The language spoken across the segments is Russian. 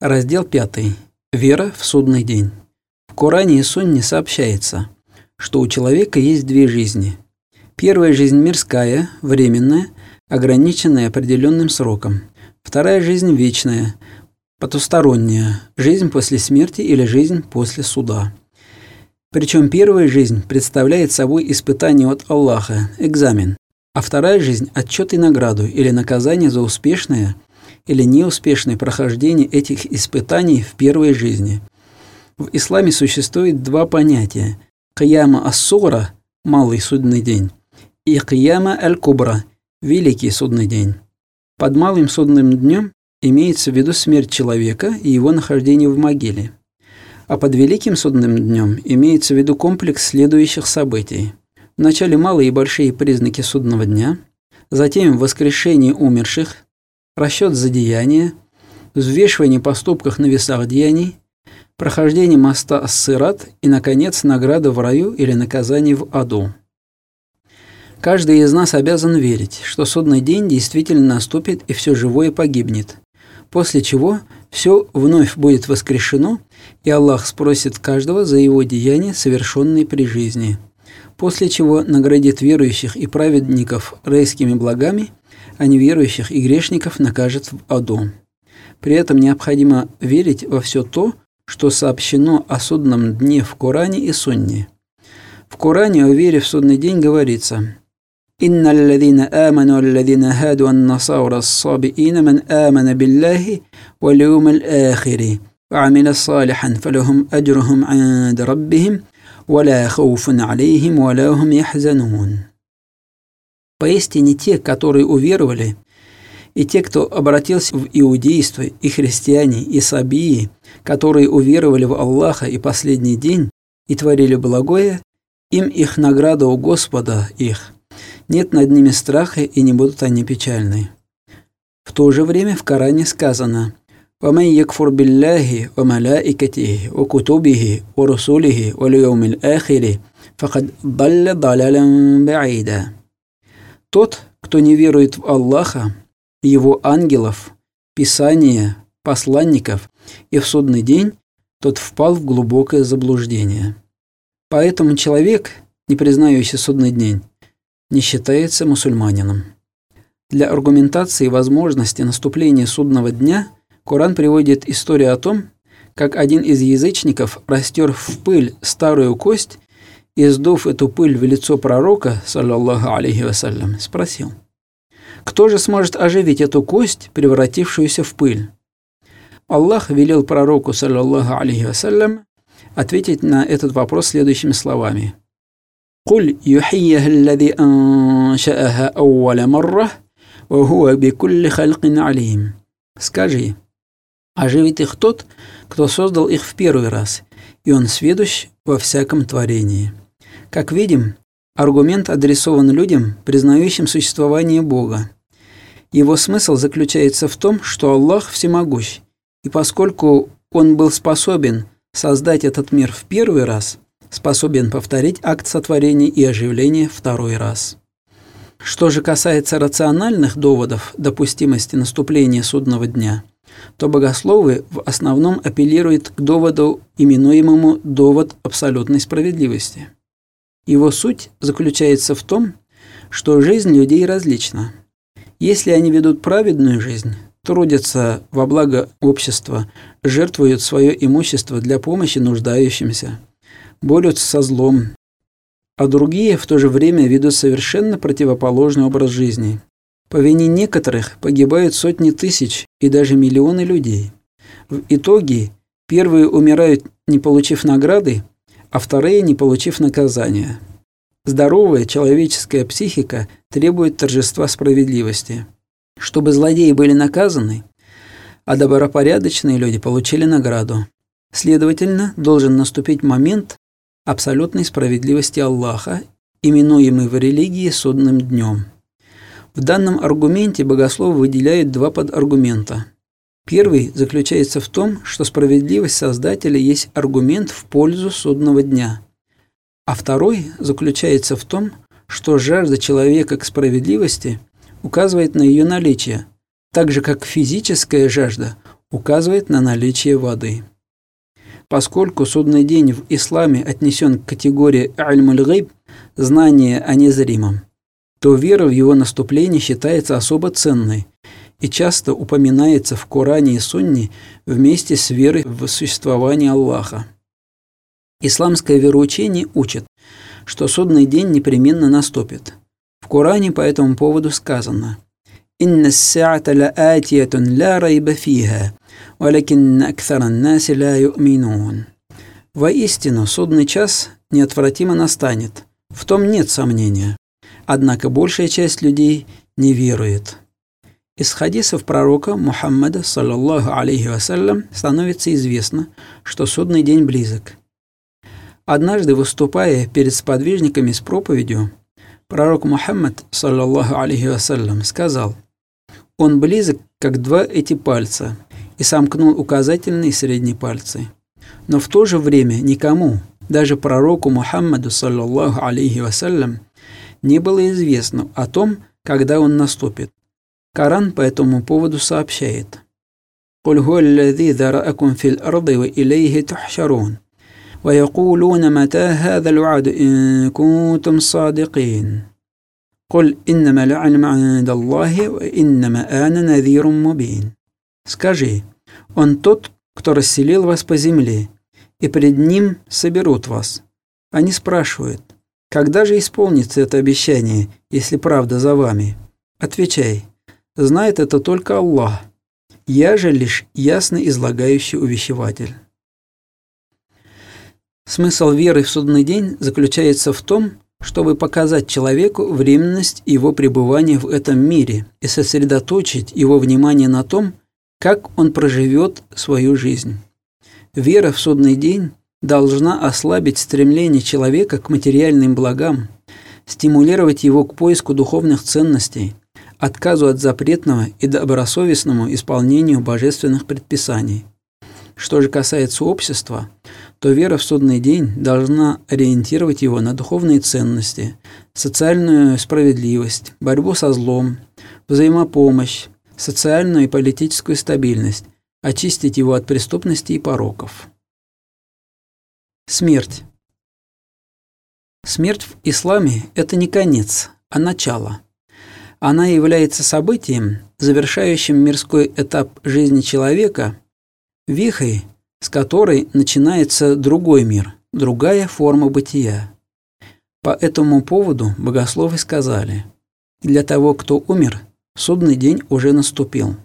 Раздел 5. Вера в судный день. В Коране и Сунне сообщается, что у человека есть две жизни. Первая жизнь мирская, временная, ограниченная определенным сроком. Вторая жизнь вечная, потусторонняя, жизнь после смерти или жизнь после суда. Причем первая жизнь представляет собой испытание от Аллаха, экзамен, а вторая жизнь – отчет и награду или наказание за успешное или неуспешное прохождение этих испытаний в первой жизни. В исламе существует два понятия – кияма ас-сугра – малый судный день, и кияма аль-кубра – великий судный день. Под малым судным днем имеется в виду смерть человека и его нахождение в могиле. А под великим судным днем имеется в виду комплекс следующих событий – Вначале малые и большие признаки судного дня, затем воскрешение умерших, расчет за деяния, взвешивание поступков на весах деяний, прохождение моста Ассырат и, наконец, награда в раю или наказание в аду. Каждый из нас обязан верить, что судный день действительно наступит и все живое погибнет, после чего все вновь будет воскрешено, и Аллах спросит каждого за его деяния, совершенные при жизни – после чего наградит верующих и праведников райскими благами, а неверующих и грешников накажет в аду. При этом необходимо верить во все то, что сообщено о судном дне в Коране и Сунне. В Коране о вере в судный день говорится «Инна алладина аману алладина хаду ан насаура сабиина ман амана биллахи вал юм аль-ахири وعمل صالحا فلهم أجرهم عند ربهم ولا خوف عليهم ولا هم يحزنون. Поистине те, которые уверовали, и те, кто обратился в иудейство, и христиане, и сабии, которые уверовали в Аллаха и последний день, и творили благое, им их награда у Господа их. Нет над ними страха, и не будут они печальны. В то же время в Коране сказано «Ваман якфур билляхи, ва малаикатихи, ва кутубихи, ва русулихи, ва льяумил ахири, факад далля далялям баида». Тот, кто не верует в Аллаха, его ангелов, Писания, посланников и в судный день, тот впал в глубокое заблуждение. Поэтому человек, не признающий судный день, не считается мусульманином. Для аргументации возможности наступления судного дня – Коран приводит историю о том, как один из язычников растер в пыль старую кость и, сдув эту пыль в лицо пророка, саллаллаху алейхи вассалям, спросил, «Кто же сможет оживить эту кость, превратившуюся в пыль?» Аллах велел пророку, саллаллаху алейхи вассалям, ответить на этот вопрос следующими словами. «Куль юхийяха аллади анша'аха ауаля марра, ва хуа бикулли халкин алим». Скажи, оживит их тот, кто создал их в первый раз, и он сведущ во всяком творении. Как видим, аргумент адресован людям, признающим существование Бога. Его смысл заключается в том, что Аллах всемогущ, и поскольку Он был способен создать этот мир в первый раз, способен повторить акт сотворения и оживления второй раз. Что же касается рациональных доводов допустимости наступления судного дня – то богословы в основном апеллируют к доводу, именуемому «довод абсолютной справедливости». Его суть заключается в том, что жизнь людей различна. Если они ведут праведную жизнь, трудятся во благо общества, жертвуют свое имущество для помощи нуждающимся, борются со злом, а другие в то же время ведут совершенно противоположный образ жизни, по вине некоторых погибают сотни тысяч и даже миллионы людей. В итоге первые умирают, не получив награды, а вторые, не получив наказания. Здоровая человеческая психика требует торжества справедливости. Чтобы злодеи были наказаны, а добропорядочные люди получили награду. Следовательно, должен наступить момент абсолютной справедливости Аллаха, именуемый в религии судным днем. В данном аргументе богослов выделяет два подаргумента. Первый заключается в том, что справедливость Создателя есть аргумент в пользу судного дня. А второй заключается в том, что жажда человека к справедливости указывает на ее наличие, так же как физическая жажда указывает на наличие воды. Поскольку судный день в исламе отнесен к категории аль-муль знание о незримом, то вера в его наступление считается особо ценной и часто упоминается в Коране и Сунне вместе с верой в существование Аллаха. Исламское вероучение учит, что судный день непременно наступит. В Коране по этому поводу сказано «Инна сса'ата ла'атиятун ла райба фиха, валякин акthара наси ла ю'минун». Воистину, судный час неотвратимо настанет. В том нет сомнения. Однако большая часть людей не верует. Из хадисов пророка Мухаммада, саллаллаху алейхи вассалям, становится известно, что судный день близок. Однажды, выступая перед сподвижниками с проповедью, пророк Мухаммад, саллаллаху алейхи вассалям, сказал, «Он близок, как два эти пальца», и сомкнул указательные и средние пальцы. Но в то же время никому, даже пророку Мухаммаду, саллаллаху алейхи вассалям, не было известно о том, когда он наступит. Коран по этому поводу сообщает. «Куль гуаллади дараакум фил арды ва илейхи тухшарун». ويقولون متى هذا الوعد إن كنتم صادقين قل إنما العلم عند الله وإنما أنا نذير مبين Скажи, Он тот, кто расселил вас по земле, и пред Ним соберут вас. Они спрашивают, когда же исполнится это обещание, если правда за вами? Отвечай, Знает это только Аллах. Я же лишь ясно излагающий увещеватель. Смысл веры в судный день заключается в том, чтобы показать человеку временность его пребывания в этом мире и сосредоточить его внимание на том, как он проживет свою жизнь. Вера в судный день должна ослабить стремление человека к материальным благам, стимулировать его к поиску духовных ценностей – отказу от запретного и добросовестному исполнению божественных предписаний. Что же касается общества, то вера в судный день должна ориентировать его на духовные ценности, социальную справедливость, борьбу со злом, взаимопомощь, социальную и политическую стабильность, очистить его от преступности и пороков. Смерть. Смерть в исламе – это не конец, а начало. Она является событием, завершающим мирской этап жизни человека, вихой, с которой начинается другой мир, другая форма бытия. По этому поводу богословы сказали, для того, кто умер, судный день уже наступил.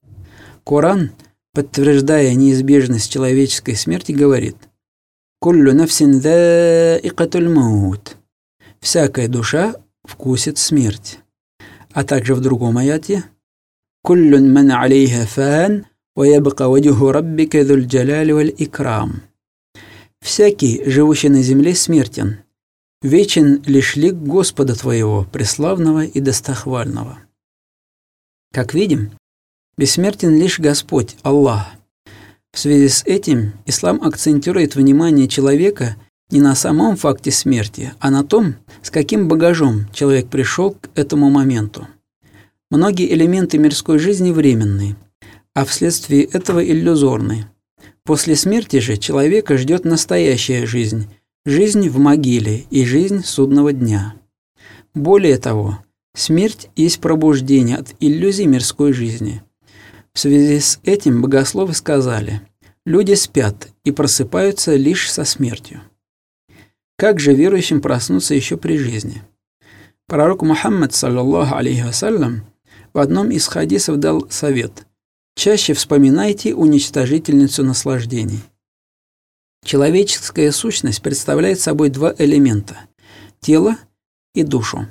Коран, подтверждая неизбежность человеческой смерти, говорит «Куллю нафсин даикатуль маут» «Всякая душа вкусит смерть» А также в другом аяте «Куллюн ман алейха фан, ва ваджуху раббика дуль джалали валь икрам». «Всякий, живущий на земле, смертен. Вечен лишь лик Господа твоего, преславного и достохвального». Как видим, бессмертен лишь Господь, Аллах. В связи с этим ислам акцентирует внимание человека – не на самом факте смерти, а на том, с каким багажом человек пришел к этому моменту. Многие элементы мирской жизни временные, а вследствие этого иллюзорны. После смерти же человека ждет настоящая жизнь, жизнь в могиле и жизнь судного дня. Более того, смерть есть пробуждение от иллюзий мирской жизни. В связи с этим богословы сказали, люди спят и просыпаются лишь со смертью. Как же верующим проснуться еще при жизни? Пророк Мухаммад, саллаллаху алейхи вассалям, в одном из хадисов дал совет «Чаще вспоминайте уничтожительницу наслаждений». Человеческая сущность представляет собой два элемента – тело и душу.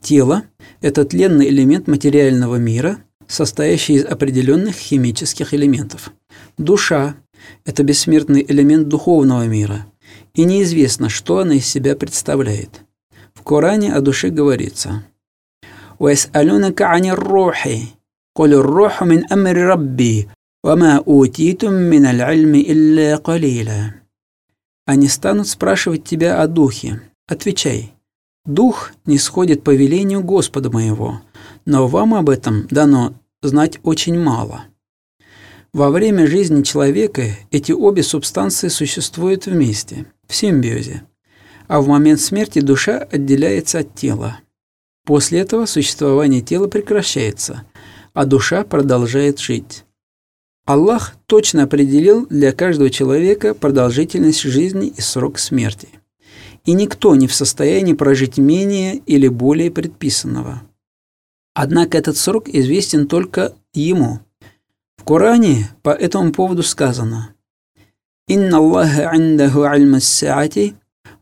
Тело – это тленный элемент материального мира, состоящий из определенных химических элементов. Душа – это бессмертный элемент духовного мира – и неизвестно, что она из себя представляет. В Коране о душе говорится «Уэс'алюнака ани рухи, коль руху мин амри рабби, вама утитум мин аль-ильми илля калила». Они станут спрашивать тебя о духе. Отвечай. Дух не сходит по велению Господа моего, но вам об этом дано знать очень мало. Во время жизни человека эти обе субстанции существуют вместе, в симбиозе, а в момент смерти душа отделяется от тела. После этого существование тела прекращается, а душа продолжает жить. Аллах точно определил для каждого человека продолжительность жизни и срок смерти. И никто не в состоянии прожить менее или более предписанного. Однако этот срок известен только ему – в Коране по этому поводу сказано «Инна Аллаха индаху альма саати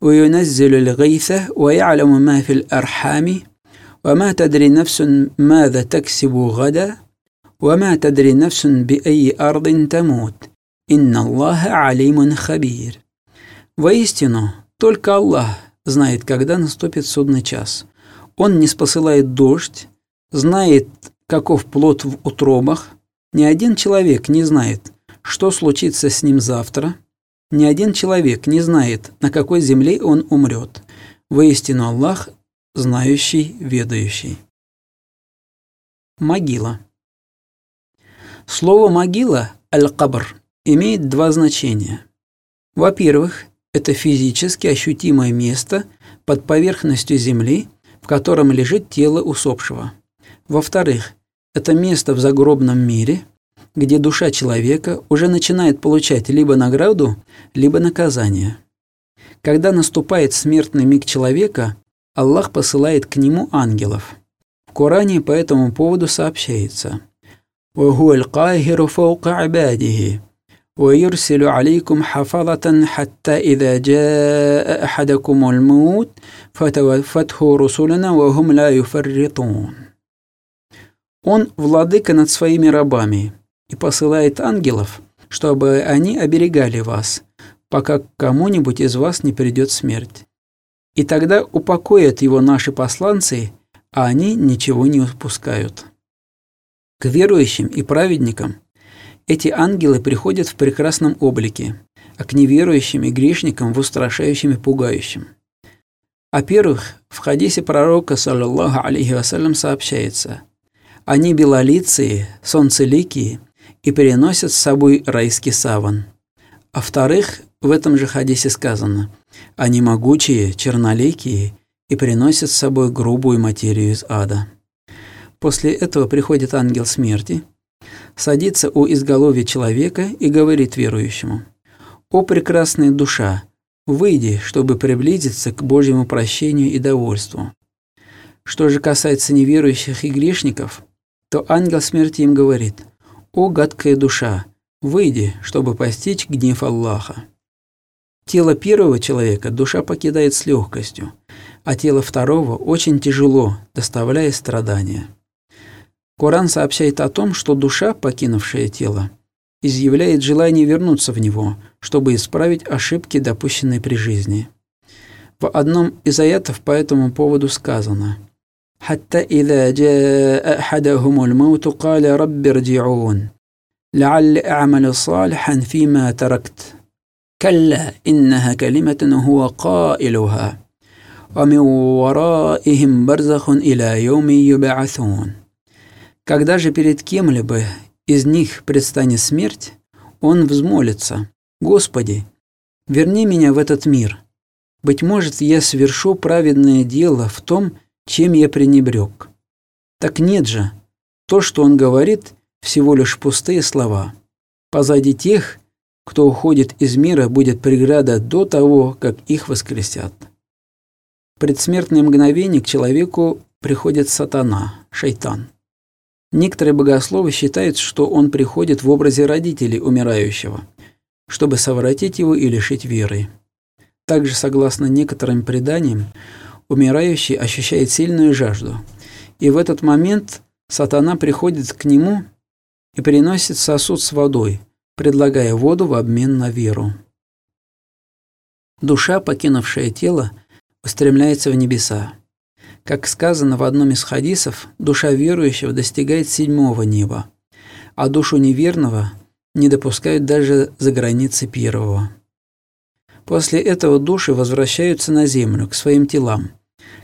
وينزل الغيث ويعلم ما في الأرحام وما تدري نفس ماذا تكسب غدا وما تدري نفس بأي أرض تموت إن الله عليم خبير Воистину, только Аллах знает, когда наступит судный час. Он не спосылает дождь, знает, каков плод в утробах, ни один человек не знает, что случится с ним завтра. Ни один человек не знает, на какой земле он умрет. Воистину Аллах, знающий, ведающий. Могила. Слово «могила» аль-кабр имеет два значения. Во-первых, это физически ощутимое место под поверхностью земли, в котором лежит тело усопшего. Во-вторых, это место в загробном мире, где душа человека уже начинает получать либо награду, либо наказание. Когда наступает смертный миг человека, Аллах посылает к нему ангелов. В Коране по этому поводу сообщается «Ваху аль-кахиру фаука абадихи» ويرسل عليكم حفظة حتى إذا جاء أحدكم الموت فتوفته رسلنا وهم لا يفرطون он владыка над своими рабами и посылает ангелов, чтобы они оберегали вас, пока кому-нибудь из вас не придет смерть. И тогда упокоят его наши посланцы, а они ничего не упускают. К верующим и праведникам эти ангелы приходят в прекрасном облике, а к неверующим и грешникам в устрашающем и пугающем. О первых в хадисе пророка, саллаллаху алейхи вассалям, сообщается – они белолицые, солнцеликие и переносят с собой райский саван. А вторых, в этом же хадисе сказано, они могучие, черноликие и приносят с собой грубую материю из ада. После этого приходит ангел смерти, садится у изголовья человека и говорит верующему, «О прекрасная душа, выйди, чтобы приблизиться к Божьему прощению и довольству». Что же касается неверующих и грешников, то ангел смерти им говорит, «О, гадкая душа, выйди, чтобы постичь гнев Аллаха». Тело первого человека душа покидает с легкостью, а тело второго очень тяжело, доставляя страдания. Коран сообщает о том, что душа, покинувшая тело, изъявляет желание вернуться в него, чтобы исправить ошибки, допущенные при жизни. В одном из аятов по этому поводу сказано – حتى إذا جاء أحدهم الموت قال رب ارجعون لعل أعمل صالحا فيما تركت كلا إنها كلمة هو قائلها ومن ورائهم برزخ إلى يوم يبعثون Когда же перед кем-либо из них предстанет смерть, он взмолится, «Господи, верни меня в этот мир. Быть может, я совершу праведное дело в том, чем я пренебрег. Так нет же, то, что он говорит, всего лишь пустые слова. Позади тех, кто уходит из мира, будет преграда до того, как их воскресят. В предсмертное мгновение к человеку приходит сатана, шайтан. Некоторые богословы считают, что он приходит в образе родителей умирающего, чтобы совратить его и лишить веры. Также, согласно некоторым преданиям, умирающий ощущает сильную жажду. И в этот момент сатана приходит к нему и приносит сосуд с водой, предлагая воду в обмен на веру. Душа, покинувшая тело, устремляется в небеса. Как сказано в одном из хадисов, душа верующего достигает седьмого неба, а душу неверного не допускают даже за границы первого. После этого души возвращаются на землю, к своим телам,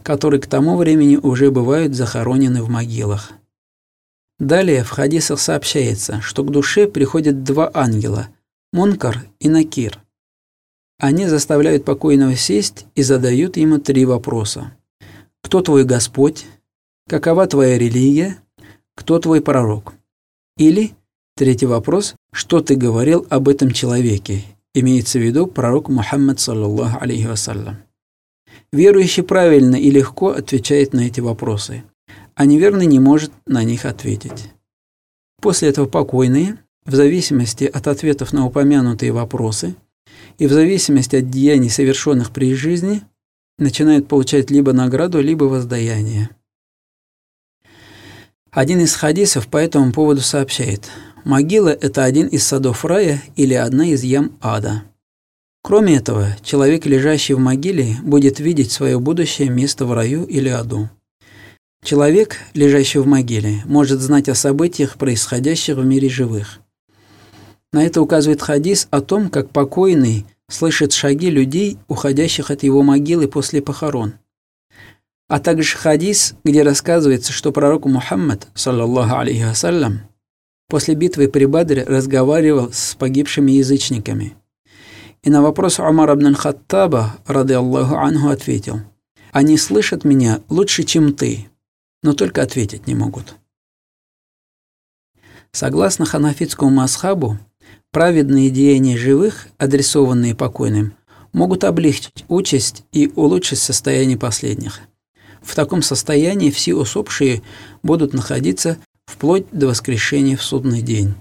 которые к тому времени уже бывают захоронены в могилах. Далее в хадисах сообщается, что к душе приходят два ангела – Мункар и Накир. Они заставляют покойного сесть и задают ему три вопроса. Кто твой Господь? Какова твоя религия? Кто твой пророк? Или, третий вопрос, что ты говорил об этом человеке? Имеется в виду пророк Мухаммад, саллаллаху алейхи вассалям. Верующий правильно и легко отвечает на эти вопросы, а неверный не может на них ответить. После этого покойные, в зависимости от ответов на упомянутые вопросы и в зависимости от деяний, совершенных при жизни, начинают получать либо награду, либо воздаяние. Один из хадисов по этому поводу сообщает, могила – это один из садов рая или одна из ям ада. Кроме этого, человек, лежащий в могиле, будет видеть свое будущее место в раю или аду. Человек, лежащий в могиле, может знать о событиях, происходящих в мире живых. На это указывает хадис о том, как покойный слышит шаги людей, уходящих от его могилы после похорон. А также хадис, где рассказывается, что пророк Мухаммад, саллаллаху алейхи вассалям, после битвы при Бадре разговаривал с погибшими язычниками – и на вопрос Умара ибн Хаттаба, рады Аллаху анху, ответил, «Они слышат меня лучше, чем ты, но только ответить не могут». Согласно ханафитскому масхабу, праведные деяния живых, адресованные покойным, могут облегчить участь и улучшить состояние последних. В таком состоянии все усопшие будут находиться вплоть до воскрешения в судный день.